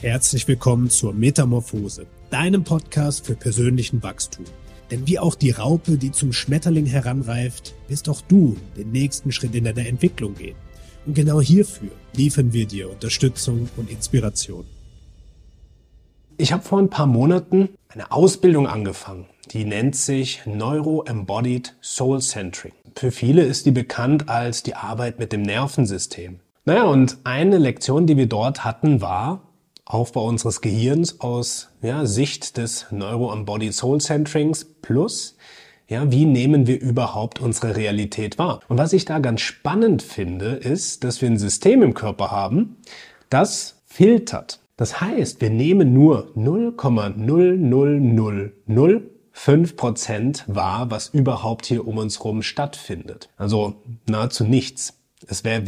Herzlich willkommen zur Metamorphose, deinem Podcast für persönlichen Wachstum. Denn wie auch die Raupe, die zum Schmetterling heranreift, wirst auch du den nächsten Schritt in deiner Entwicklung gehen. Und genau hierfür liefern wir dir Unterstützung und Inspiration. Ich habe vor ein paar Monaten eine Ausbildung angefangen, die nennt sich Neuro Embodied Soul Centering. Für viele ist die bekannt als die Arbeit mit dem Nervensystem. Naja, und eine Lektion, die wir dort hatten, war, Aufbau unseres Gehirns aus ja, Sicht des Neuro-Embodied Soul Centerings plus ja, wie nehmen wir überhaupt unsere Realität wahr? Und was ich da ganz spannend finde, ist, dass wir ein System im Körper haben, das filtert. Das heißt, wir nehmen nur 0,00005 Prozent wahr, was überhaupt hier um uns herum stattfindet. Also nahezu nichts. Es wäre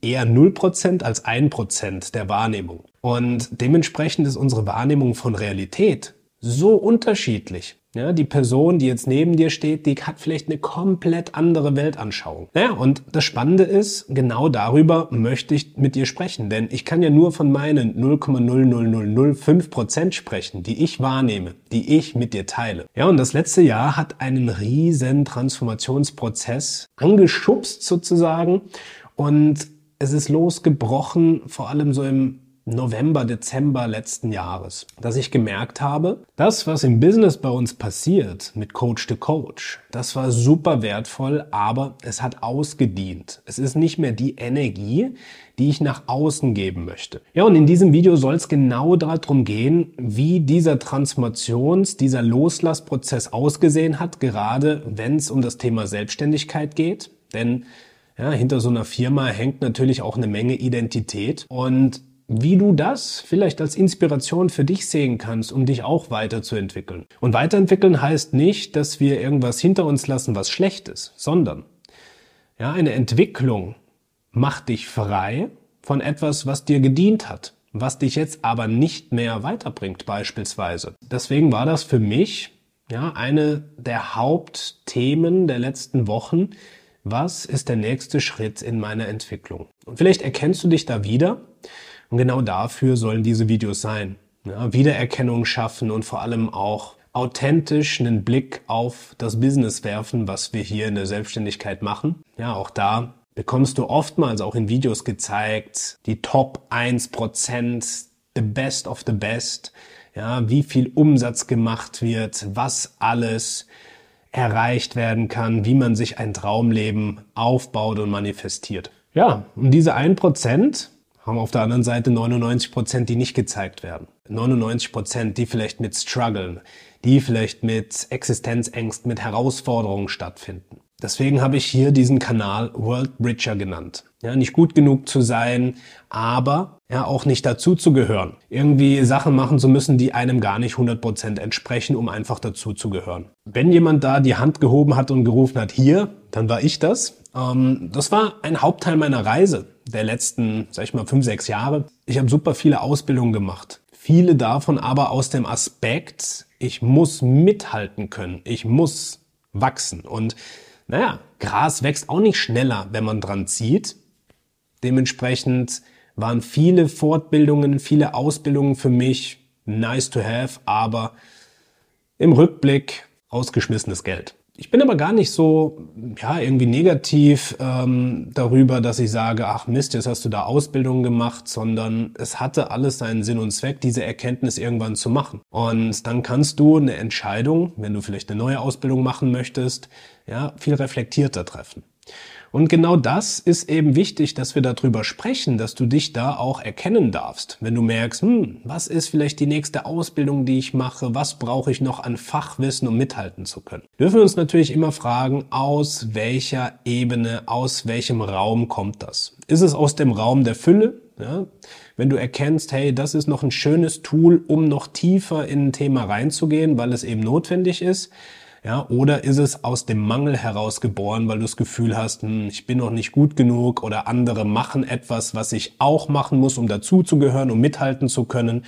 eher 0% als 1% der Wahrnehmung. Und dementsprechend ist unsere Wahrnehmung von Realität so unterschiedlich. Ja, die Person, die jetzt neben dir steht, die hat vielleicht eine komplett andere Weltanschauung. Naja, und das Spannende ist, genau darüber möchte ich mit dir sprechen, denn ich kann ja nur von meinen 0,00005 Prozent sprechen, die ich wahrnehme, die ich mit dir teile. Ja, und das letzte Jahr hat einen riesen Transformationsprozess angeschubst sozusagen und es ist losgebrochen, vor allem so im November, Dezember letzten Jahres, dass ich gemerkt habe, das, was im Business bei uns passiert mit Coach to Coach, das war super wertvoll, aber es hat ausgedient. Es ist nicht mehr die Energie, die ich nach außen geben möchte. Ja, und in diesem Video soll es genau darum gehen, wie dieser Transformations-, dieser Loslassprozess ausgesehen hat, gerade wenn es um das Thema Selbstständigkeit geht. Denn ja, hinter so einer Firma hängt natürlich auch eine Menge Identität und wie du das vielleicht als Inspiration für dich sehen kannst, um dich auch weiterzuentwickeln. Und weiterentwickeln heißt nicht, dass wir irgendwas hinter uns lassen, was schlecht ist, sondern ja, eine Entwicklung macht dich frei von etwas, was dir gedient hat, was dich jetzt aber nicht mehr weiterbringt beispielsweise. Deswegen war das für mich ja eine der Hauptthemen der letzten Wochen, was ist der nächste Schritt in meiner Entwicklung? Und vielleicht erkennst du dich da wieder. Und genau dafür sollen diese Videos sein. Ja, Wiedererkennung schaffen und vor allem auch authentisch einen Blick auf das Business werfen, was wir hier in der Selbstständigkeit machen. Ja, auch da bekommst du oftmals auch in Videos gezeigt, die Top 1%, the best of the best, ja, wie viel Umsatz gemacht wird, was alles erreicht werden kann, wie man sich ein Traumleben aufbaut und manifestiert. Ja, und diese 1% haben auf der anderen Seite 99%, die nicht gezeigt werden. 99%, die vielleicht mit Struggeln, die vielleicht mit Existenzängsten, mit Herausforderungen stattfinden. Deswegen habe ich hier diesen Kanal World Richer genannt. Ja, nicht gut genug zu sein, aber ja auch nicht dazu zu gehören. Irgendwie Sachen machen zu müssen, die einem gar nicht 100% entsprechen, um einfach dazu zu gehören. Wenn jemand da die Hand gehoben hat und gerufen hat, hier, dann war ich das. Ähm, das war ein Hauptteil meiner Reise der letzten, sag ich mal, fünf, sechs Jahre. Ich habe super viele Ausbildungen gemacht. Viele davon aber aus dem Aspekt, ich muss mithalten können. Ich muss wachsen. Und naja, Gras wächst auch nicht schneller, wenn man dran zieht. Dementsprechend waren viele Fortbildungen, viele Ausbildungen für mich nice to have, aber im Rückblick ausgeschmissenes Geld. Ich bin aber gar nicht so, ja, irgendwie negativ ähm, darüber, dass ich sage, ach Mist, jetzt hast du da Ausbildung gemacht, sondern es hatte alles seinen Sinn und Zweck, diese Erkenntnis irgendwann zu machen. Und dann kannst du eine Entscheidung, wenn du vielleicht eine neue Ausbildung machen möchtest, ja, viel reflektierter treffen. Und genau das ist eben wichtig, dass wir darüber sprechen, dass du dich da auch erkennen darfst. Wenn du merkst, hm, was ist vielleicht die nächste Ausbildung, die ich mache, was brauche ich noch an Fachwissen, um mithalten zu können. Dürfen wir uns natürlich immer fragen, aus welcher Ebene, aus welchem Raum kommt das? Ist es aus dem Raum der Fülle? Ja? Wenn du erkennst, hey, das ist noch ein schönes Tool, um noch tiefer in ein Thema reinzugehen, weil es eben notwendig ist, ja, oder ist es aus dem Mangel heraus geboren, weil du das Gefühl hast, hm, ich bin noch nicht gut genug oder andere machen etwas, was ich auch machen muss, um dazuzugehören, um mithalten zu können.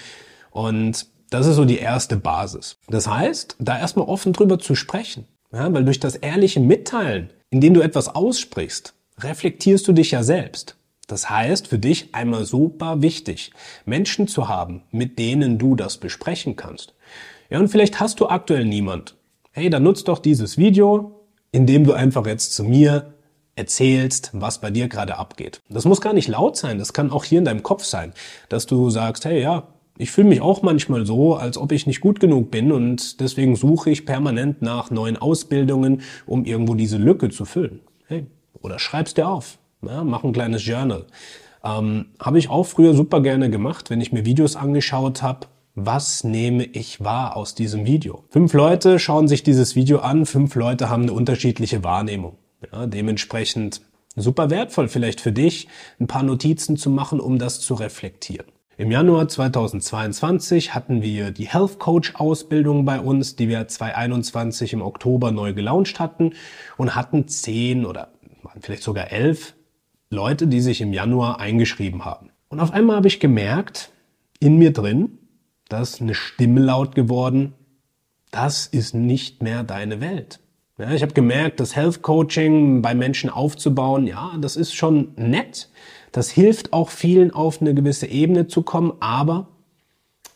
Und das ist so die erste Basis. Das heißt, da erstmal offen drüber zu sprechen. Ja, weil durch das ehrliche Mitteilen, indem du etwas aussprichst, reflektierst du dich ja selbst. Das heißt, für dich einmal super wichtig, Menschen zu haben, mit denen du das besprechen kannst. Ja, und vielleicht hast du aktuell niemand. Hey, dann nutzt doch dieses Video, indem du einfach jetzt zu mir erzählst, was bei dir gerade abgeht. Das muss gar nicht laut sein, das kann auch hier in deinem Kopf sein, dass du sagst, hey, ja, ich fühle mich auch manchmal so, als ob ich nicht gut genug bin und deswegen suche ich permanent nach neuen Ausbildungen, um irgendwo diese Lücke zu füllen. Hey, oder schreib's dir auf, ja, mach ein kleines Journal. Ähm, habe ich auch früher super gerne gemacht, wenn ich mir Videos angeschaut habe. Was nehme ich wahr aus diesem Video? Fünf Leute schauen sich dieses Video an, fünf Leute haben eine unterschiedliche Wahrnehmung. Ja, dementsprechend super wertvoll vielleicht für dich, ein paar Notizen zu machen, um das zu reflektieren. Im Januar 2022 hatten wir die Health Coach Ausbildung bei uns, die wir 2021 im Oktober neu gelauncht hatten und hatten zehn oder vielleicht sogar elf Leute, die sich im Januar eingeschrieben haben. Und auf einmal habe ich gemerkt, in mir drin, dass eine Stimme laut geworden, das ist nicht mehr deine Welt. Ja, ich habe gemerkt, das Health Coaching bei Menschen aufzubauen, ja, das ist schon nett. Das hilft auch vielen auf eine gewisse Ebene zu kommen, aber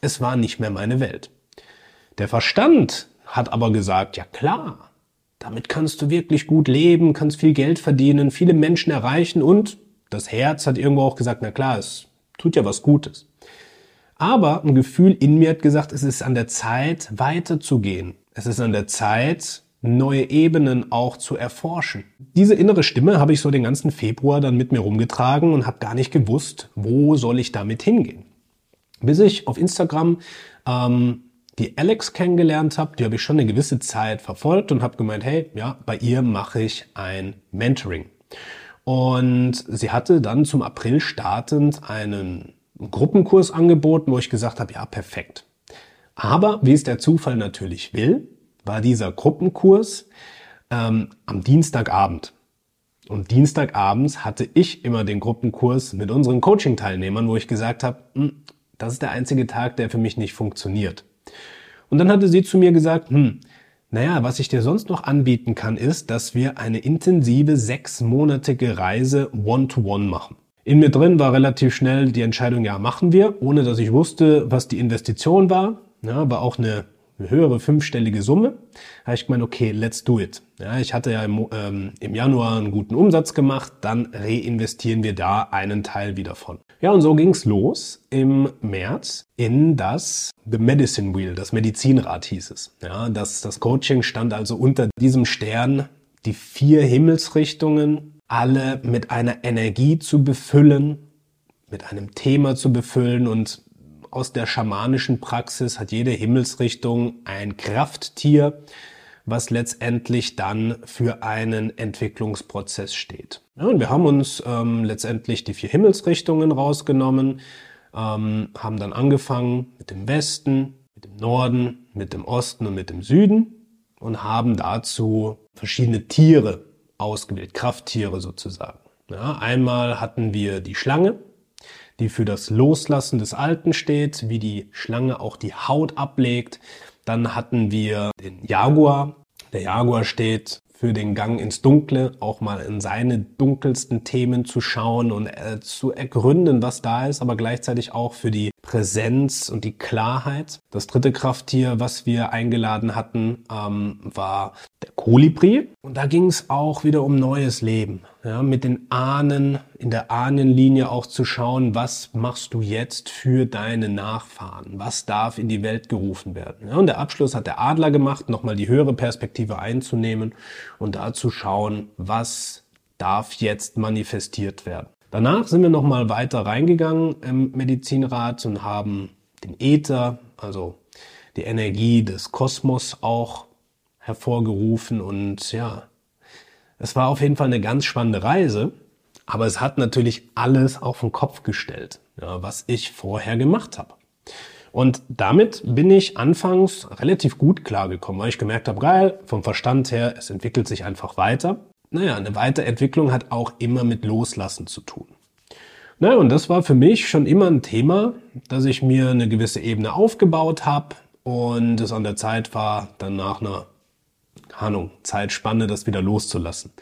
es war nicht mehr meine Welt. Der Verstand hat aber gesagt, ja klar, damit kannst du wirklich gut leben, kannst viel Geld verdienen, viele Menschen erreichen und das Herz hat irgendwo auch gesagt, na klar, es tut ja was Gutes. Aber ein Gefühl in mir hat gesagt, es ist an der Zeit, weiterzugehen. Es ist an der Zeit, neue Ebenen auch zu erforschen. Diese innere Stimme habe ich so den ganzen Februar dann mit mir rumgetragen und habe gar nicht gewusst, wo soll ich damit hingehen. Bis ich auf Instagram ähm, die Alex kennengelernt habe, die habe ich schon eine gewisse Zeit verfolgt und habe gemeint, hey, ja, bei ihr mache ich ein Mentoring. Und sie hatte dann zum April startend einen Gruppenkurs angeboten, wo ich gesagt habe, ja, perfekt. Aber wie es der Zufall natürlich will, war dieser Gruppenkurs ähm, am Dienstagabend. Und Dienstagabends hatte ich immer den Gruppenkurs mit unseren Coaching-Teilnehmern, wo ich gesagt habe, hm, das ist der einzige Tag, der für mich nicht funktioniert. Und dann hatte sie zu mir gesagt, hm, naja, was ich dir sonst noch anbieten kann, ist, dass wir eine intensive sechsmonatige Reise One-to-One -one machen. In mir drin war relativ schnell die Entscheidung, ja, machen wir, ohne dass ich wusste, was die Investition war. Ja, war auch eine höhere fünfstellige Summe, habe ich gemeint, okay, let's do it. Ja, ich hatte ja im, ähm, im Januar einen guten Umsatz gemacht, dann reinvestieren wir da einen Teil wieder von. Ja, und so ging's los im März in das The Medicine Wheel, das Medizinrad hieß es. Ja, das, das Coaching stand also unter diesem Stern, die vier Himmelsrichtungen, alle mit einer Energie zu befüllen, mit einem Thema zu befüllen und aus der schamanischen Praxis hat jede Himmelsrichtung ein Krafttier, was letztendlich dann für einen Entwicklungsprozess steht. Ja, und wir haben uns ähm, letztendlich die vier Himmelsrichtungen rausgenommen, ähm, haben dann angefangen mit dem Westen, mit dem Norden, mit dem Osten und mit dem Süden und haben dazu verschiedene Tiere ausgewählt, Krafttiere sozusagen. Ja, einmal hatten wir die Schlange, die für das Loslassen des Alten steht, wie die Schlange auch die Haut ablegt. Dann hatten wir den Jaguar. Der Jaguar steht für den Gang ins Dunkle, auch mal in seine dunkelsten Themen zu schauen und äh, zu ergründen, was da ist, aber gleichzeitig auch für die Präsenz und die Klarheit. Das dritte Krafttier, was wir eingeladen hatten, ähm, war der Kolibri. Und da ging es auch wieder um neues Leben. Ja, mit den Ahnen, in der Ahnenlinie auch zu schauen, was machst du jetzt für deine Nachfahren? Was darf in die Welt gerufen werden? Ja, und der Abschluss hat der Adler gemacht, nochmal die höhere Perspektive einzunehmen und da zu schauen, was darf jetzt manifestiert werden. Danach sind wir nochmal weiter reingegangen im Medizinrat und haben den Äther, also die Energie des Kosmos auch hervorgerufen und ja, es war auf jeden Fall eine ganz spannende Reise, aber es hat natürlich alles auf den Kopf gestellt, ja, was ich vorher gemacht habe. Und damit bin ich anfangs relativ gut klargekommen, weil ich gemerkt habe, geil, vom Verstand her, es entwickelt sich einfach weiter. Naja, eine Weiterentwicklung hat auch immer mit Loslassen zu tun. Naja, und das war für mich schon immer ein Thema, dass ich mir eine gewisse Ebene aufgebaut habe und es an der Zeit war, dann nach einer Ahnung, Zeitspanne das wieder loszulassen.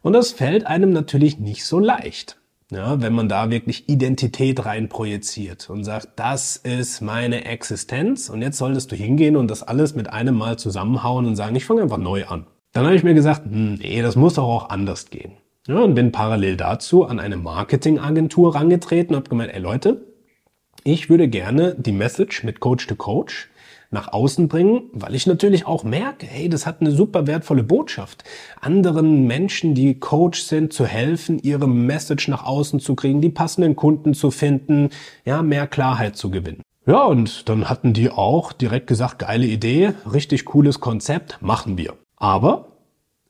Und das fällt einem natürlich nicht so leicht. Ja, wenn man da wirklich Identität rein projiziert und sagt, das ist meine Existenz und jetzt solltest du hingehen und das alles mit einem Mal zusammenhauen und sagen, ich fange einfach neu an. Dann habe ich mir gesagt, nee, das muss doch auch anders gehen. Ja, und bin parallel dazu an eine Marketingagentur rangetreten und habe gemeint, ey Leute, ich würde gerne die Message mit Coach to Coach nach außen bringen, weil ich natürlich auch merke, hey, das hat eine super wertvolle Botschaft. Anderen Menschen, die Coach sind, zu helfen, ihre Message nach außen zu kriegen, die passenden Kunden zu finden, ja, mehr Klarheit zu gewinnen. Ja, und dann hatten die auch direkt gesagt, geile Idee, richtig cooles Konzept, machen wir. Aber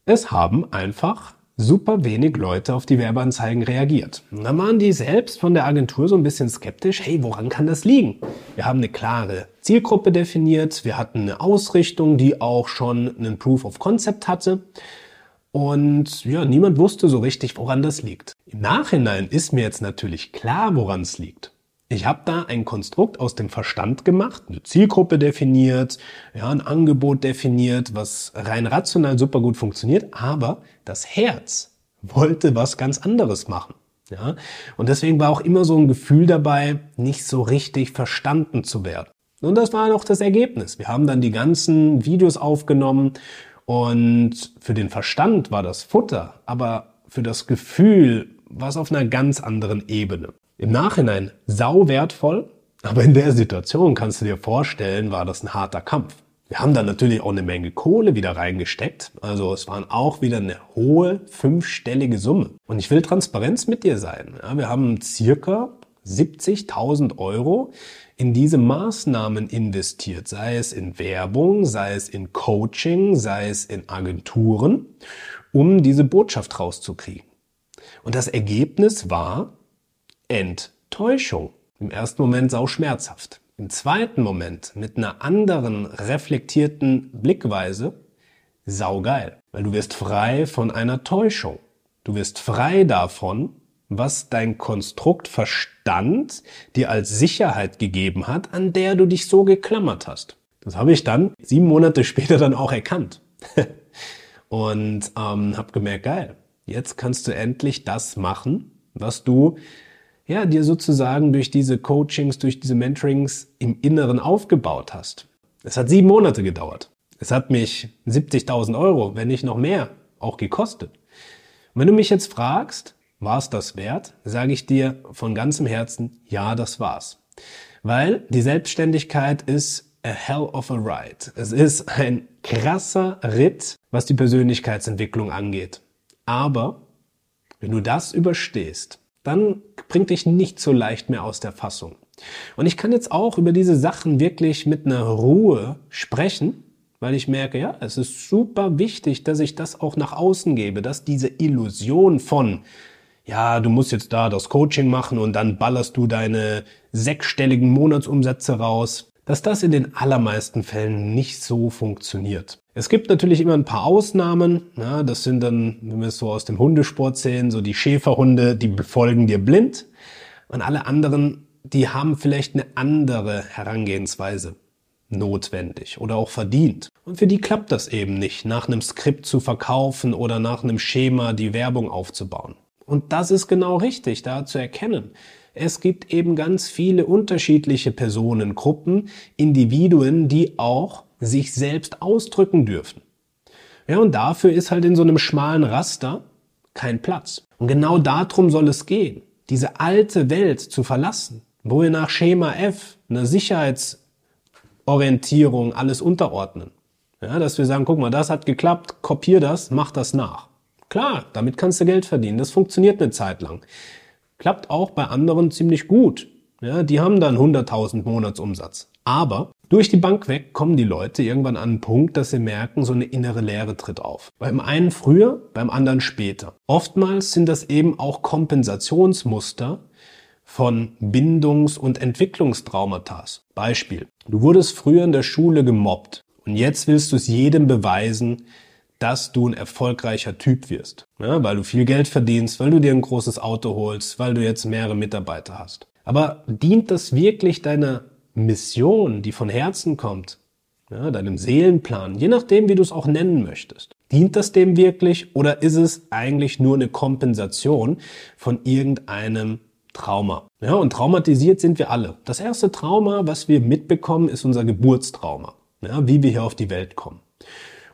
es haben einfach super wenig Leute auf die Werbeanzeigen reagiert. Und dann waren die selbst von der Agentur so ein bisschen skeptisch, hey, woran kann das liegen? Wir haben eine klare Zielgruppe definiert, wir hatten eine Ausrichtung, die auch schon einen Proof of Concept hatte. Und ja, niemand wusste so richtig, woran das liegt. Im Nachhinein ist mir jetzt natürlich klar, woran es liegt. Ich habe da ein Konstrukt aus dem Verstand gemacht, eine Zielgruppe definiert, ja, ein Angebot definiert, was rein rational super gut funktioniert, aber das Herz wollte was ganz anderes machen. Ja? Und deswegen war auch immer so ein Gefühl dabei, nicht so richtig verstanden zu werden. Und das war auch das Ergebnis. Wir haben dann die ganzen Videos aufgenommen und für den Verstand war das Futter, aber für das Gefühl war es auf einer ganz anderen Ebene. Im Nachhinein sau wertvoll, aber in der Situation kannst du dir vorstellen, war das ein harter Kampf. Wir haben dann natürlich auch eine Menge Kohle wieder reingesteckt. Also es waren auch wieder eine hohe fünfstellige Summe. Und ich will Transparenz mit dir sein. Ja, wir haben circa 70.000 Euro in diese Maßnahmen investiert, sei es in Werbung, sei es in Coaching, sei es in Agenturen, um diese Botschaft rauszukriegen. Und das Ergebnis war, Enttäuschung. Im ersten Moment sau schmerzhaft. Im zweiten Moment mit einer anderen reflektierten Blickweise saugeil. Weil du wirst frei von einer Täuschung. Du wirst frei davon, was dein Konstrukt Verstand dir als Sicherheit gegeben hat, an der du dich so geklammert hast. Das habe ich dann sieben Monate später dann auch erkannt. Und ähm, habe gemerkt, geil, jetzt kannst du endlich das machen, was du ja, dir sozusagen durch diese Coachings, durch diese Mentorings im Inneren aufgebaut hast. Es hat sieben Monate gedauert. Es hat mich 70.000 Euro, wenn nicht noch mehr, auch gekostet. Und wenn du mich jetzt fragst, war es das wert, sage ich dir von ganzem Herzen, ja, das war's. Weil die Selbstständigkeit ist a hell of a ride. Es ist ein krasser Ritt, was die Persönlichkeitsentwicklung angeht. Aber wenn du das überstehst, dann bringt dich nicht so leicht mehr aus der Fassung. Und ich kann jetzt auch über diese Sachen wirklich mit einer Ruhe sprechen, weil ich merke, ja, es ist super wichtig, dass ich das auch nach außen gebe, dass diese Illusion von, ja, du musst jetzt da das Coaching machen und dann ballerst du deine sechsstelligen Monatsumsätze raus, dass das in den allermeisten Fällen nicht so funktioniert. Es gibt natürlich immer ein paar Ausnahmen. Ja, das sind dann, wenn wir es so aus dem Hundesport sehen, so die Schäferhunde, die befolgen dir blind. Und alle anderen, die haben vielleicht eine andere Herangehensweise notwendig oder auch verdient. Und für die klappt das eben nicht, nach einem Skript zu verkaufen oder nach einem Schema die Werbung aufzubauen. Und das ist genau richtig, da zu erkennen. Es gibt eben ganz viele unterschiedliche Personengruppen, Individuen, die auch sich selbst ausdrücken dürfen. Ja, und dafür ist halt in so einem schmalen Raster kein Platz. Und genau darum soll es gehen, diese alte Welt zu verlassen, wo wir nach Schema F, einer Sicherheitsorientierung alles unterordnen. Ja, dass wir sagen, guck mal, das hat geklappt, kopier das, mach das nach. Klar, damit kannst du Geld verdienen, das funktioniert eine Zeit lang. Klappt auch bei anderen ziemlich gut. Ja, die haben dann 100.000 Monatsumsatz. Aber durch die Bank weg kommen die Leute irgendwann an einen Punkt, dass sie merken, so eine innere Leere tritt auf. Beim einen früher, beim anderen später. Oftmals sind das eben auch Kompensationsmuster von Bindungs- und Entwicklungstraumata. Beispiel. Du wurdest früher in der Schule gemobbt und jetzt willst du es jedem beweisen, dass du ein erfolgreicher Typ wirst. Ja, weil du viel Geld verdienst, weil du dir ein großes Auto holst, weil du jetzt mehrere Mitarbeiter hast. Aber dient das wirklich deiner Mission, die von Herzen kommt, ja, deinem Seelenplan, je nachdem, wie du es auch nennen möchtest. Dient das dem wirklich oder ist es eigentlich nur eine Kompensation von irgendeinem Trauma? Ja, und traumatisiert sind wir alle. Das erste Trauma, was wir mitbekommen, ist unser Geburtstrauma. Ja, wie wir hier auf die Welt kommen.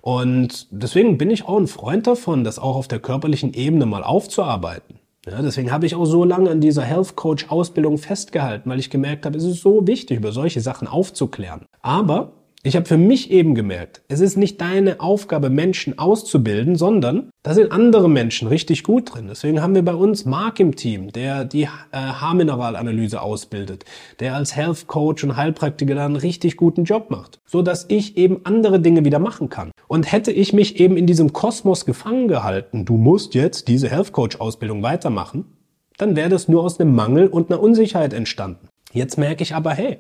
Und deswegen bin ich auch ein Freund davon, das auch auf der körperlichen Ebene mal aufzuarbeiten. Ja, deswegen habe ich auch so lange an dieser Health Coach Ausbildung festgehalten, weil ich gemerkt habe, es ist so wichtig, über solche Sachen aufzuklären. Aber ich habe für mich eben gemerkt, es ist nicht deine Aufgabe, Menschen auszubilden, sondern da sind andere Menschen richtig gut drin. Deswegen haben wir bei uns Mark im Team, der die äh, Haarmineralanalyse ausbildet, der als Health Coach und Heilpraktiker dann einen richtig guten Job macht, so dass ich eben andere Dinge wieder machen kann. Und hätte ich mich eben in diesem Kosmos gefangen gehalten, du musst jetzt diese Health Coach Ausbildung weitermachen, dann wäre das nur aus einem Mangel und einer Unsicherheit entstanden. Jetzt merke ich aber, hey,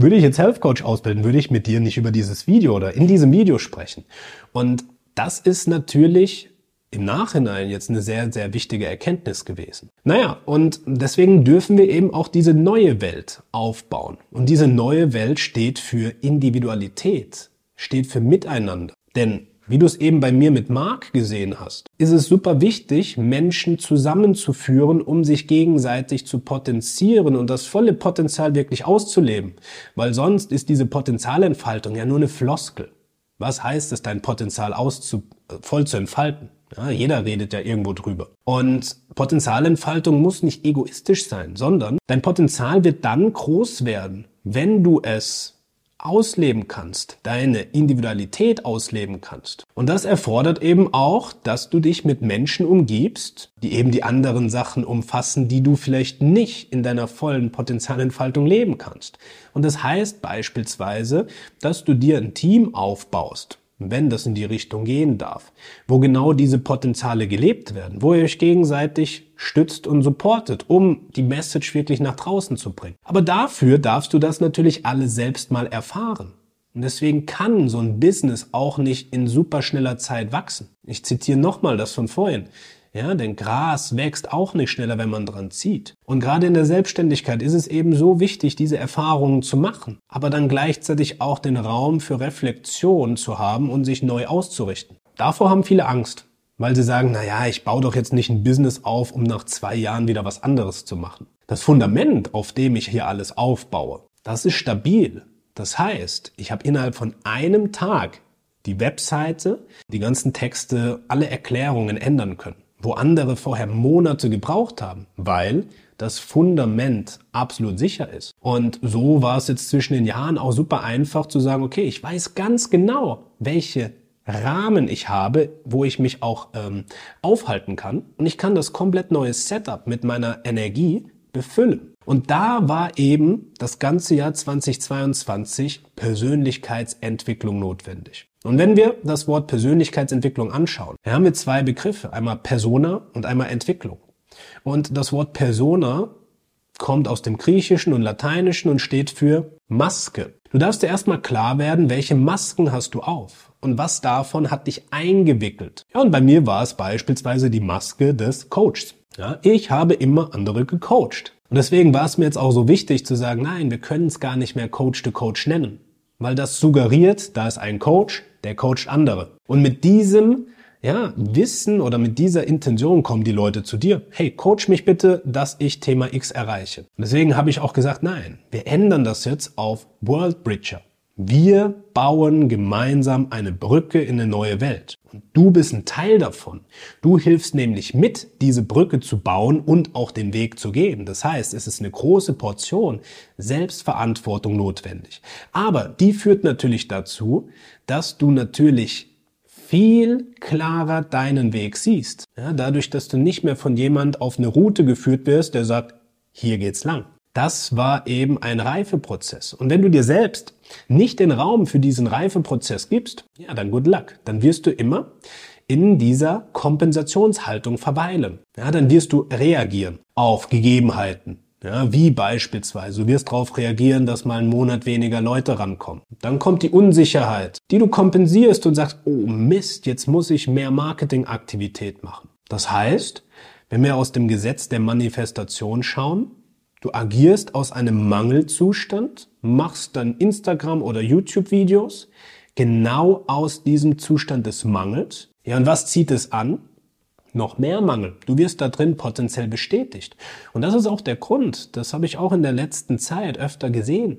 würde ich jetzt Health Coach ausbilden, würde ich mit dir nicht über dieses Video oder in diesem Video sprechen. Und das ist natürlich im Nachhinein jetzt eine sehr, sehr wichtige Erkenntnis gewesen. Naja, und deswegen dürfen wir eben auch diese neue Welt aufbauen. Und diese neue Welt steht für Individualität, steht für Miteinander. Denn wie du es eben bei mir mit Mark gesehen hast, ist es super wichtig, Menschen zusammenzuführen, um sich gegenseitig zu potenzieren und das volle Potenzial wirklich auszuleben. Weil sonst ist diese Potenzialentfaltung ja nur eine Floskel. Was heißt es, dein Potenzial auszu voll zu entfalten? Ja, jeder redet ja irgendwo drüber. Und Potenzialentfaltung muss nicht egoistisch sein, sondern dein Potenzial wird dann groß werden, wenn du es ausleben kannst, deine Individualität ausleben kannst. Und das erfordert eben auch, dass du dich mit Menschen umgibst, die eben die anderen Sachen umfassen, die du vielleicht nicht in deiner vollen Potenzialentfaltung leben kannst. Und das heißt beispielsweise, dass du dir ein Team aufbaust, wenn das in die Richtung gehen darf, wo genau diese Potenziale gelebt werden, wo ihr euch gegenseitig stützt und supportet, um die Message wirklich nach draußen zu bringen. Aber dafür darfst du das natürlich alle selbst mal erfahren. Und deswegen kann so ein Business auch nicht in super schneller Zeit wachsen. Ich zitiere nochmal das von vorhin. Ja, denn Gras wächst auch nicht schneller, wenn man dran zieht. Und gerade in der Selbstständigkeit ist es eben so wichtig, diese Erfahrungen zu machen, aber dann gleichzeitig auch den Raum für Reflexion zu haben und sich neu auszurichten. Davor haben viele Angst, weil sie sagen, na ja, ich baue doch jetzt nicht ein Business auf, um nach zwei Jahren wieder was anderes zu machen. Das Fundament, auf dem ich hier alles aufbaue, das ist stabil. Das heißt, ich habe innerhalb von einem Tag die Webseite, die ganzen Texte, alle Erklärungen ändern können wo andere vorher Monate gebraucht haben, weil das Fundament absolut sicher ist. Und so war es jetzt zwischen den Jahren auch super einfach zu sagen, okay, ich weiß ganz genau, welche Rahmen ich habe, wo ich mich auch ähm, aufhalten kann. Und ich kann das komplett neue Setup mit meiner Energie befüllen. Und da war eben das ganze Jahr 2022 Persönlichkeitsentwicklung notwendig. Und wenn wir das Wort Persönlichkeitsentwicklung anschauen, haben wir zwei Begriffe, einmal Persona und einmal Entwicklung. Und das Wort Persona kommt aus dem Griechischen und Lateinischen und steht für Maske. Du darfst dir erstmal klar werden, welche Masken hast du auf und was davon hat dich eingewickelt. Ja, und bei mir war es beispielsweise die Maske des Coaches. Ja, ich habe immer andere gecoacht. Und deswegen war es mir jetzt auch so wichtig zu sagen, nein, wir können es gar nicht mehr Coach to Coach nennen. Weil das suggeriert, da ist ein Coach, der coacht andere. Und mit diesem ja, Wissen oder mit dieser Intention kommen die Leute zu dir. Hey, coach mich bitte, dass ich Thema X erreiche. Deswegen habe ich auch gesagt, nein, wir ändern das jetzt auf World Bridger. Wir bauen gemeinsam eine Brücke in eine neue Welt. Und du bist ein Teil davon. Du hilfst nämlich mit, diese Brücke zu bauen und auch den Weg zu gehen. Das heißt, es ist eine große Portion Selbstverantwortung notwendig. Aber die führt natürlich dazu, dass du natürlich viel klarer deinen Weg siehst. Ja, dadurch, dass du nicht mehr von jemand auf eine Route geführt wirst, der sagt, hier geht's lang. Das war eben ein Reifeprozess. Und wenn du dir selbst nicht den Raum für diesen Reifeprozess gibst, ja, dann good luck. Dann wirst du immer in dieser Kompensationshaltung verweilen. Ja, dann wirst du reagieren auf Gegebenheiten. Ja, wie beispielsweise, du wirst darauf reagieren, dass mal einen Monat weniger Leute rankommen. Dann kommt die Unsicherheit, die du kompensierst und sagst, oh Mist, jetzt muss ich mehr Marketingaktivität machen. Das heißt, wenn wir aus dem Gesetz der Manifestation schauen, Du agierst aus einem Mangelzustand, machst dann Instagram oder YouTube-Videos genau aus diesem Zustand des Mangels Ja, und was zieht es an? Noch mehr Mangel. Du wirst da drin potenziell bestätigt. Und das ist auch der Grund, das habe ich auch in der letzten Zeit öfter gesehen.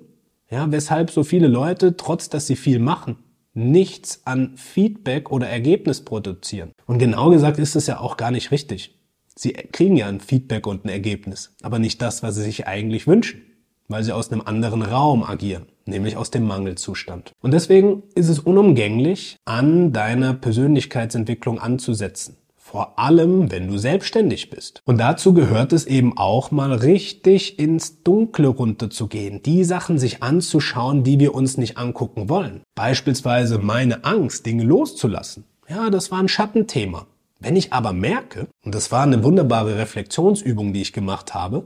Ja, weshalb so viele Leute, trotz dass sie viel machen, nichts an Feedback oder Ergebnis produzieren. Und genau gesagt ist es ja auch gar nicht richtig. Sie kriegen ja ein Feedback und ein Ergebnis, aber nicht das, was sie sich eigentlich wünschen, weil sie aus einem anderen Raum agieren, nämlich aus dem Mangelzustand. Und deswegen ist es unumgänglich, an deiner Persönlichkeitsentwicklung anzusetzen. Vor allem, wenn du selbstständig bist. Und dazu gehört es eben auch mal richtig ins Dunkle runterzugehen, die Sachen sich anzuschauen, die wir uns nicht angucken wollen. Beispielsweise meine Angst, Dinge loszulassen. Ja, das war ein Schattenthema. Wenn ich aber merke, und das war eine wunderbare Reflexionsübung, die ich gemacht habe,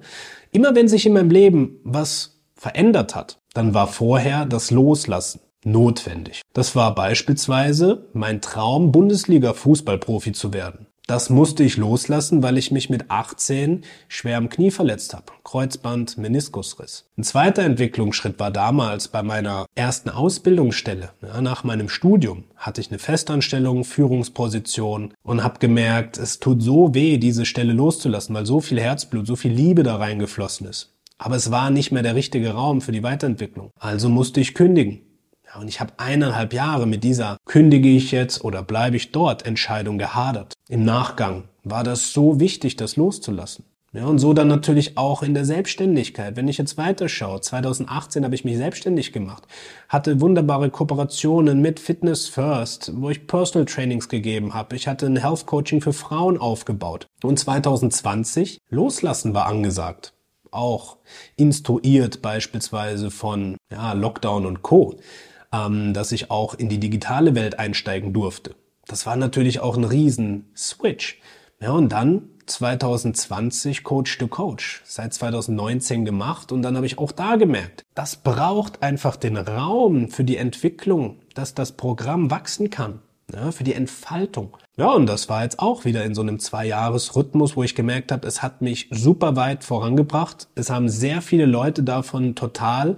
immer wenn sich in meinem Leben was verändert hat, dann war vorher das Loslassen notwendig. Das war beispielsweise mein Traum, Bundesliga-Fußballprofi zu werden. Das musste ich loslassen, weil ich mich mit 18 schwer am Knie verletzt habe. Kreuzband, Meniskusriss. Ein zweiter Entwicklungsschritt war damals bei meiner ersten Ausbildungsstelle. Ja, nach meinem Studium hatte ich eine Festanstellung, Führungsposition und habe gemerkt, es tut so weh, diese Stelle loszulassen, weil so viel Herzblut, so viel Liebe da reingeflossen ist. Aber es war nicht mehr der richtige Raum für die Weiterentwicklung. Also musste ich kündigen. Und ich habe eineinhalb Jahre mit dieser kündige ich jetzt oder bleibe ich dort Entscheidung gehadert. Im Nachgang war das so wichtig, das loszulassen. Ja, und so dann natürlich auch in der Selbstständigkeit. Wenn ich jetzt weiterschaue, 2018 habe ich mich selbstständig gemacht, hatte wunderbare Kooperationen mit Fitness First, wo ich Personal Trainings gegeben habe. Ich hatte ein Health Coaching für Frauen aufgebaut. Und 2020 loslassen war angesagt. Auch instruiert beispielsweise von ja, Lockdown und Co ähm, dass ich auch in die digitale Welt einsteigen durfte. Das war natürlich auch ein Riesen-Switch. Ja, und dann 2020 Coach to Coach, seit 2019 gemacht und dann habe ich auch da gemerkt, das braucht einfach den Raum für die Entwicklung, dass das Programm wachsen kann, ja, für die Entfaltung. Ja, und das war jetzt auch wieder in so einem Zwei-Jahres-Rhythmus, wo ich gemerkt habe, es hat mich super weit vorangebracht. Es haben sehr viele Leute davon total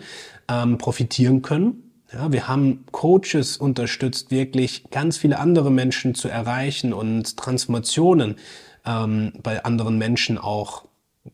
ähm, profitieren können. Ja, wir haben Coaches unterstützt, wirklich ganz viele andere Menschen zu erreichen und Transformationen ähm, bei anderen Menschen auch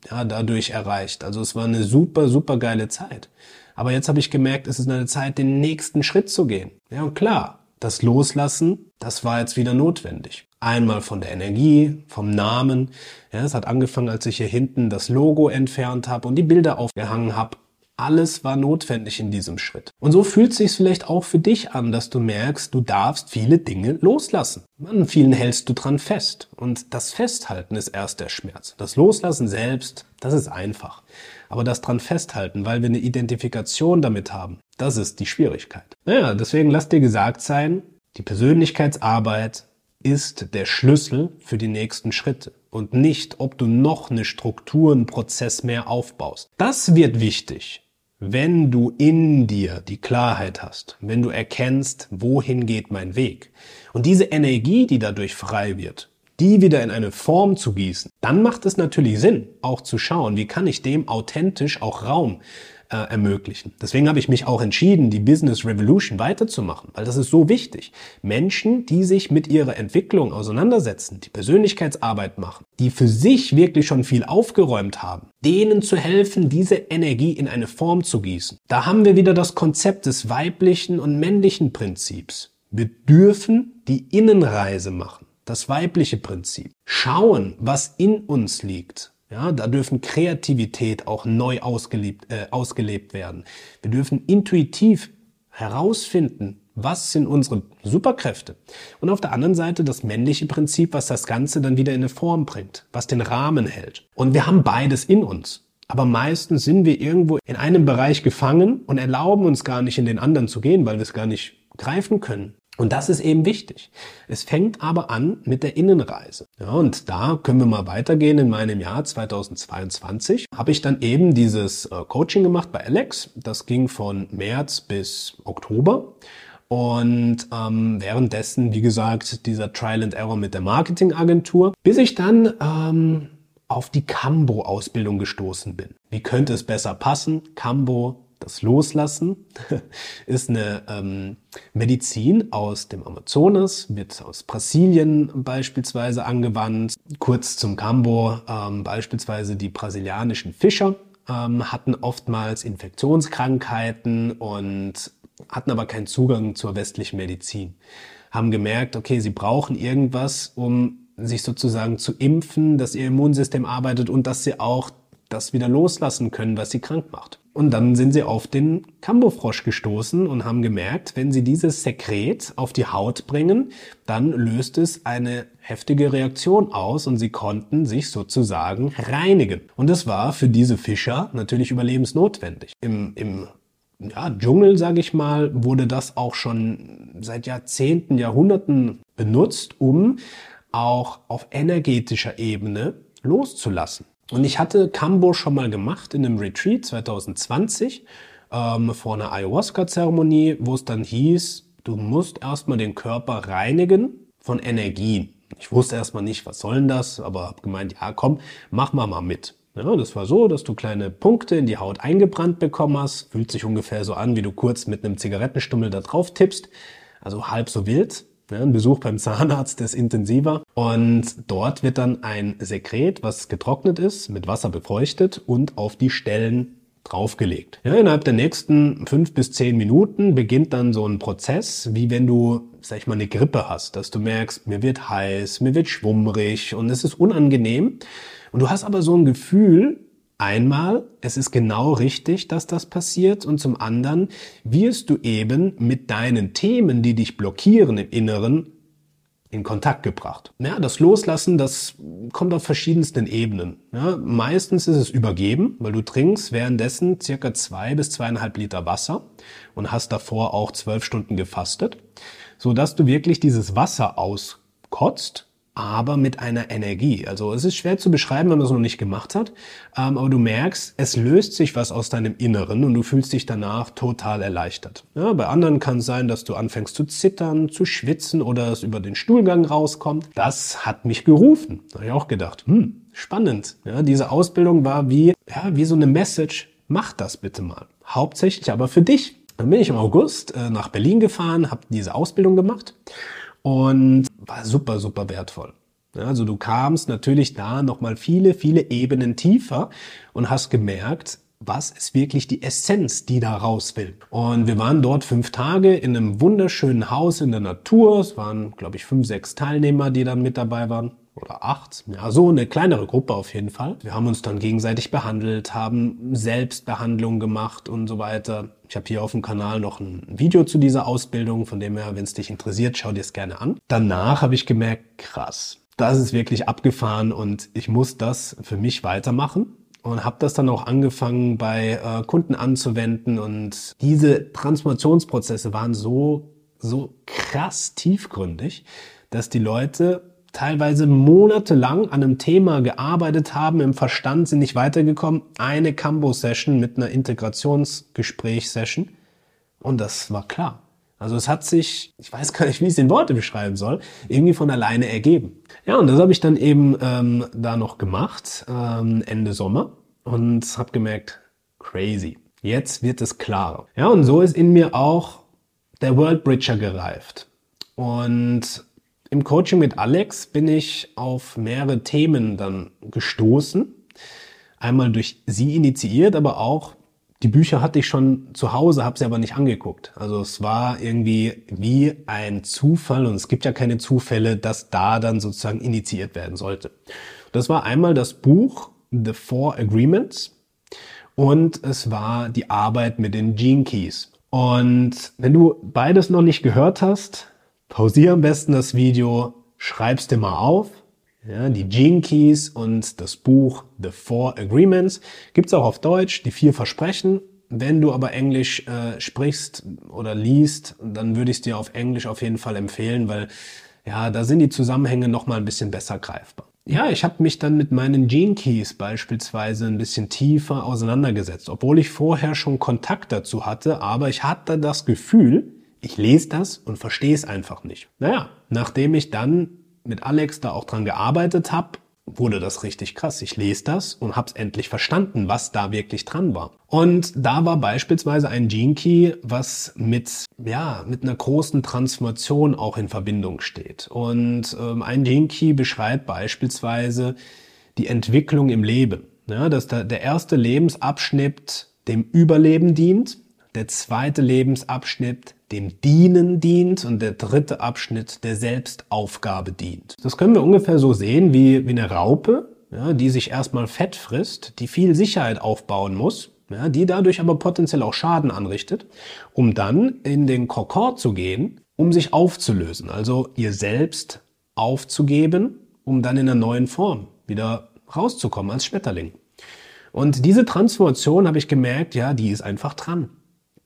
ja, dadurch erreicht. Also es war eine super, super geile Zeit. Aber jetzt habe ich gemerkt, es ist eine Zeit, den nächsten Schritt zu gehen. Ja, und klar, das Loslassen, das war jetzt wieder notwendig. Einmal von der Energie, vom Namen. Ja, es hat angefangen, als ich hier hinten das Logo entfernt habe und die Bilder aufgehangen habe. Alles war notwendig in diesem Schritt. Und so fühlt es sich vielleicht auch für dich an, dass du merkst, du darfst viele Dinge loslassen. An vielen hältst du dran fest. Und das Festhalten ist erst der Schmerz. Das Loslassen selbst, das ist einfach. Aber das dran festhalten, weil wir eine Identifikation damit haben, das ist die Schwierigkeit. Naja, deswegen lass dir gesagt sein, die Persönlichkeitsarbeit ist der Schlüssel für die nächsten Schritte und nicht, ob du noch eine Struktur, einen Prozess mehr aufbaust. Das wird wichtig, wenn du in dir die Klarheit hast, wenn du erkennst, wohin geht mein Weg und diese Energie, die dadurch frei wird, die wieder in eine Form zu gießen, dann macht es natürlich Sinn, auch zu schauen, wie kann ich dem authentisch auch Raum äh, ermöglichen. Deswegen habe ich mich auch entschieden, die Business Revolution weiterzumachen, weil das ist so wichtig. Menschen, die sich mit ihrer Entwicklung auseinandersetzen, die Persönlichkeitsarbeit machen, die für sich wirklich schon viel aufgeräumt haben, denen zu helfen, diese Energie in eine Form zu gießen. Da haben wir wieder das Konzept des weiblichen und männlichen Prinzips. Wir dürfen die Innenreise machen. Das weibliche Prinzip. Schauen, was in uns liegt ja, da dürfen Kreativität auch neu ausgelebt, äh, ausgelebt werden. Wir dürfen intuitiv herausfinden, was sind unsere Superkräfte. Und auf der anderen Seite das männliche Prinzip, was das Ganze dann wieder in eine Form bringt, was den Rahmen hält. Und wir haben beides in uns. Aber meistens sind wir irgendwo in einem Bereich gefangen und erlauben uns gar nicht in den anderen zu gehen, weil wir es gar nicht greifen können. Und das ist eben wichtig. Es fängt aber an mit der Innenreise. Ja, und da können wir mal weitergehen. In meinem Jahr 2022 habe ich dann eben dieses äh, Coaching gemacht bei Alex. Das ging von März bis Oktober. Und ähm, währenddessen, wie gesagt, dieser Trial and Error mit der Marketingagentur, bis ich dann ähm, auf die Cambo-Ausbildung gestoßen bin. Wie könnte es besser passen? Cambo Das Loslassen ist eine ähm, Medizin aus dem Amazonas, wird aus Brasilien beispielsweise angewandt. Kurz zum Cambo, ähm, beispielsweise die brasilianischen Fischer ähm, hatten oftmals Infektionskrankheiten und hatten aber keinen Zugang zur westlichen Medizin. Haben gemerkt, okay, sie brauchen irgendwas, um sich sozusagen zu impfen, dass ihr Immunsystem arbeitet und dass sie auch das wieder loslassen können, was sie krank macht. Und dann sind sie auf den Kambofrosch gestoßen und haben gemerkt, wenn sie dieses Sekret auf die Haut bringen, dann löst es eine heftige Reaktion aus und sie konnten sich sozusagen reinigen. Und das war für diese Fischer natürlich überlebensnotwendig. Im, im ja, Dschungel, sage ich mal, wurde das auch schon seit Jahrzehnten, Jahrhunderten benutzt, um auch auf energetischer Ebene loszulassen. Und ich hatte Kambo schon mal gemacht in einem Retreat 2020 ähm, vor einer Ayahuasca-Zeremonie, wo es dann hieß, du musst erstmal den Körper reinigen von Energien. Ich wusste erstmal nicht, was soll denn das, aber habe gemeint, ja komm, mach mal mal mit. Ja, das war so, dass du kleine Punkte in die Haut eingebrannt bekommen hast. Fühlt sich ungefähr so an, wie du kurz mit einem Zigarettenstummel da drauf tippst. Also halb so wild. Ja, ein Besuch beim Zahnarzt ist intensiver. Und dort wird dann ein Sekret, was getrocknet ist, mit Wasser befeuchtet und auf die Stellen draufgelegt. Ja, innerhalb der nächsten fünf bis zehn Minuten beginnt dann so ein Prozess, wie wenn du, sag ich mal, eine Grippe hast, dass du merkst, mir wird heiß, mir wird schwummrig und es ist unangenehm. Und du hast aber so ein Gefühl, Einmal, es ist genau richtig, dass das passiert und zum anderen wirst du eben mit deinen Themen, die dich blockieren im Inneren, in Kontakt gebracht. Ja, das Loslassen, das kommt auf verschiedensten Ebenen. Ja, meistens ist es übergeben, weil du trinkst währenddessen circa zwei bis zweieinhalb Liter Wasser und hast davor auch zwölf Stunden gefastet, so dass du wirklich dieses Wasser auskotzt aber mit einer Energie. Also es ist schwer zu beschreiben, wenn man es noch nicht gemacht hat, ähm, aber du merkst, es löst sich was aus deinem Inneren und du fühlst dich danach total erleichtert. Ja, bei anderen kann es sein, dass du anfängst zu zittern, zu schwitzen oder es über den Stuhlgang rauskommt. Das hat mich gerufen. Da habe ich auch gedacht, hm, spannend. Ja, diese Ausbildung war wie, ja, wie so eine Message, mach das bitte mal. Hauptsächlich aber für dich. Dann bin ich im August äh, nach Berlin gefahren, habe diese Ausbildung gemacht und war super, super wertvoll. Also du kamst natürlich da nochmal viele, viele Ebenen tiefer und hast gemerkt, was ist wirklich die Essenz, die da raus will. Und wir waren dort fünf Tage in einem wunderschönen Haus in der Natur. Es waren, glaube ich, fünf, sechs Teilnehmer, die dann mit dabei waren oder acht, ja, so eine kleinere Gruppe auf jeden Fall. Wir haben uns dann gegenseitig behandelt, haben Selbstbehandlung gemacht und so weiter. Ich habe hier auf dem Kanal noch ein Video zu dieser Ausbildung, von dem her, wenn es dich interessiert, schau dir es gerne an. Danach habe ich gemerkt, krass, das ist wirklich abgefahren und ich muss das für mich weitermachen und habe das dann auch angefangen bei äh, Kunden anzuwenden und diese Transformationsprozesse waren so so krass tiefgründig, dass die Leute teilweise monatelang an einem Thema gearbeitet haben, im Verstand sind nicht weitergekommen. Eine Cambo-Session mit einer Integrationsgespräch-Session. Und das war klar. Also es hat sich, ich weiß gar nicht, wie ich es in Worte beschreiben soll, irgendwie von alleine ergeben. Ja, und das habe ich dann eben ähm, da noch gemacht, ähm, Ende Sommer, und habe gemerkt, crazy. Jetzt wird es klarer. Ja, und so ist in mir auch der World Bridger gereift. Und im Coaching mit Alex bin ich auf mehrere Themen dann gestoßen. Einmal durch sie initiiert, aber auch die Bücher hatte ich schon zu Hause, habe sie aber nicht angeguckt. Also es war irgendwie wie ein Zufall und es gibt ja keine Zufälle, dass da dann sozusagen initiiert werden sollte. Das war einmal das Buch The Four Agreements und es war die Arbeit mit den Gene Keys. Und wenn du beides noch nicht gehört hast, pausiere am besten das Video, schreib's dir mal auf. Ja, die Gene Keys und das Buch The Four Agreements gibt's auch auf Deutsch, die vier Versprechen. Wenn du aber Englisch äh, sprichst oder liest, dann würde ich es dir auf Englisch auf jeden Fall empfehlen, weil ja, da sind die Zusammenhänge noch mal ein bisschen besser greifbar. Ja, ich habe mich dann mit meinen Gene Keys beispielsweise ein bisschen tiefer auseinandergesetzt, obwohl ich vorher schon Kontakt dazu hatte, aber ich hatte das Gefühl, ich lese das und verstehe es einfach nicht. Naja, nachdem ich dann mit Alex da auch dran gearbeitet habe, wurde das richtig krass. Ich lese das und hab's endlich verstanden, was da wirklich dran war. Und da war beispielsweise ein Gene Key, was mit ja mit einer großen Transformation auch in Verbindung steht. Und ähm, ein Gene Key beschreibt beispielsweise die Entwicklung im Leben. Ja, dass der, der erste Lebensabschnitt dem Überleben dient, der zweite Lebensabschnitt dem Dienen dient und der dritte Abschnitt der Selbstaufgabe dient. Das können wir ungefähr so sehen wie, wie eine Raupe, ja, die sich erstmal Fett frisst, die viel Sicherheit aufbauen muss, ja, die dadurch aber potenziell auch Schaden anrichtet, um dann in den Kokor zu gehen, um sich aufzulösen, also ihr Selbst aufzugeben, um dann in einer neuen Form wieder rauszukommen als Schmetterling. Und diese Transformation habe ich gemerkt, ja, die ist einfach dran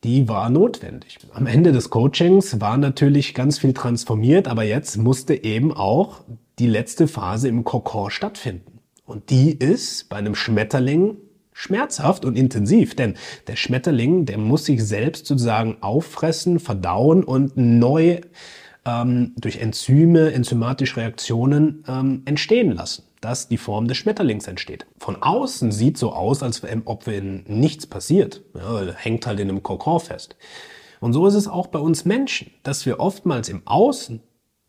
die war notwendig. Am Ende des Coachings war natürlich ganz viel transformiert, aber jetzt musste eben auch die letzte Phase im Kokon stattfinden. Und die ist bei einem Schmetterling schmerzhaft und intensiv, denn der Schmetterling, der muss sich selbst sozusagen auffressen, verdauen und neu ähm, durch Enzyme, enzymatische Reaktionen ähm, entstehen lassen dass die Form des Schmetterlings entsteht. Von außen sieht so aus, als ob wenn nichts passiert. Ja, hängt halt in einem Kokon fest. Und so ist es auch bei uns Menschen, dass wir oftmals im Außen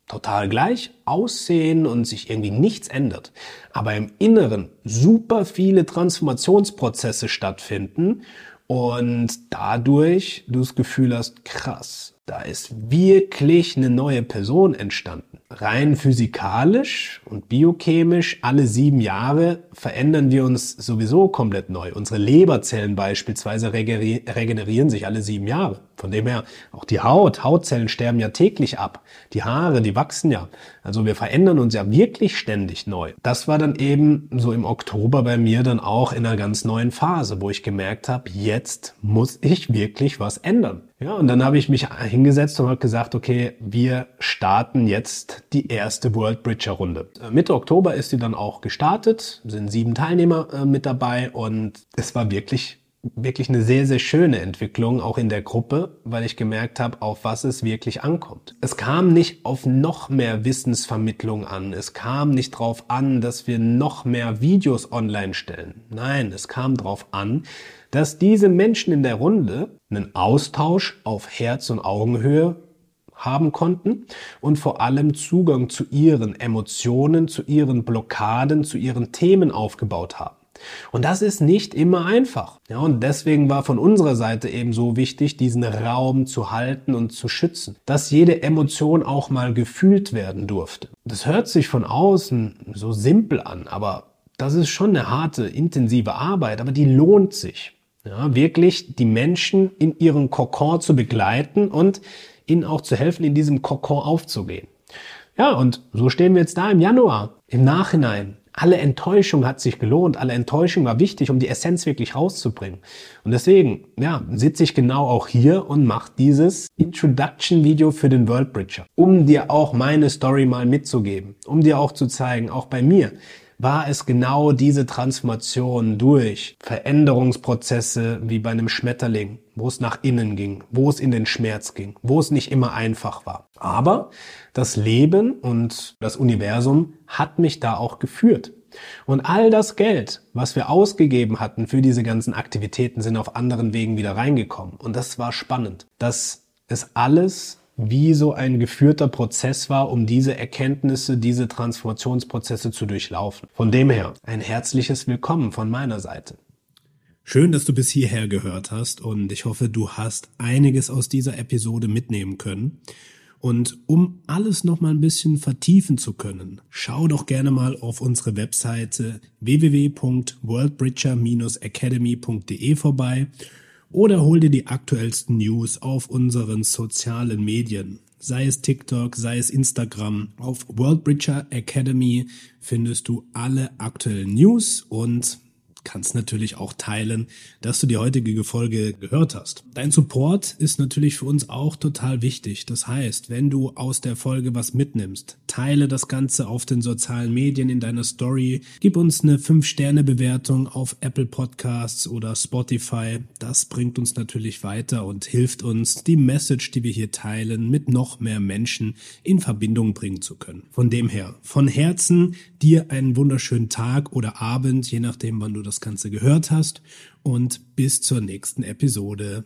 total gleich aussehen und sich irgendwie nichts ändert. Aber im Inneren super viele Transformationsprozesse stattfinden und dadurch du das Gefühl hast, krass, da ist wirklich eine neue Person entstanden rein physikalisch und biochemisch alle sieben Jahre verändern wir uns sowieso komplett neu. Unsere Leberzellen beispielsweise regenerieren sich alle sieben Jahre. Von dem her auch die Haut, Hautzellen sterben ja täglich ab. Die Haare, die wachsen ja. Also wir verändern uns ja wirklich ständig neu. Das war dann eben so im Oktober bei mir dann auch in einer ganz neuen Phase, wo ich gemerkt habe, jetzt muss ich wirklich was ändern. Ja, und dann habe ich mich hingesetzt und habe gesagt, okay, wir starten jetzt die erste World Bridger Runde. Äh, Mitte Oktober ist sie dann auch gestartet, sind sieben Teilnehmer äh, mit dabei und es war wirklich wirklich eine sehr, sehr schöne Entwicklung, auch in der Gruppe, weil ich gemerkt habe, auf was es wirklich ankommt. Es kam nicht auf noch mehr Wissensvermittlung an. Es kam nicht darauf an, dass wir noch mehr Videos online stellen. Nein, es kam darauf an, dass diese Menschen in der Runde einen Austausch auf Herz- und Augenhöhe haben konnten und vor allem Zugang zu ihren Emotionen, zu ihren Blockaden, zu ihren Themen aufgebaut haben. Und das ist nicht immer einfach. Ja, und deswegen war von unserer Seite eben so wichtig, diesen Raum zu halten und zu schützen, dass jede Emotion auch mal gefühlt werden durfte. Das hört sich von außen so simpel an, aber das ist schon eine harte, intensive Arbeit, aber die lohnt sich. Ja, wirklich die Menschen in ihren Kokon zu begleiten und ihnen auch zu helfen, in diesem Kokon aufzugehen. Ja, und so stehen wir jetzt da im Januar, im Nachhinein alle Enttäuschung hat sich gelohnt, alle Enttäuschung war wichtig, um die Essenz wirklich rauszubringen. Und deswegen, ja, sitze ich genau auch hier und mache dieses Introduction-Video für den World Bridger, um dir auch meine Story mal mitzugeben, um dir auch zu zeigen, auch bei mir, war es genau diese Transformation durch Veränderungsprozesse wie bei einem Schmetterling, wo es nach innen ging, wo es in den Schmerz ging, wo es nicht immer einfach war. Aber das Leben und das Universum hat mich da auch geführt. Und all das Geld, was wir ausgegeben hatten für diese ganzen Aktivitäten, sind auf anderen Wegen wieder reingekommen. Und das war spannend, dass es alles wie so ein geführter Prozess war, um diese Erkenntnisse, diese Transformationsprozesse zu durchlaufen. Von dem her ein herzliches Willkommen von meiner Seite. Schön, dass du bis hierher gehört hast und ich hoffe, du hast einiges aus dieser Episode mitnehmen können. Und um alles noch mal ein bisschen vertiefen zu können, schau doch gerne mal auf unsere Webseite www.worldbridger-academy.de vorbei oder hol dir die aktuellsten News auf unseren sozialen Medien. Sei es TikTok, sei es Instagram. Auf World Bridger Academy findest du alle aktuellen News und kannst natürlich auch teilen, dass du die heutige Folge gehört hast. Dein Support ist natürlich für uns auch total wichtig. Das heißt, wenn du aus der Folge was mitnimmst, teile das Ganze auf den sozialen Medien in deiner Story, gib uns eine 5-Sterne-Bewertung auf Apple Podcasts oder Spotify. Das bringt uns natürlich weiter und hilft uns, die Message, die wir hier teilen, mit noch mehr Menschen in Verbindung bringen zu können. Von dem her, von Herzen dir einen wunderschönen Tag oder Abend, je nachdem, wann du das Ganze gehört hast. Und bis zur nächsten Episode.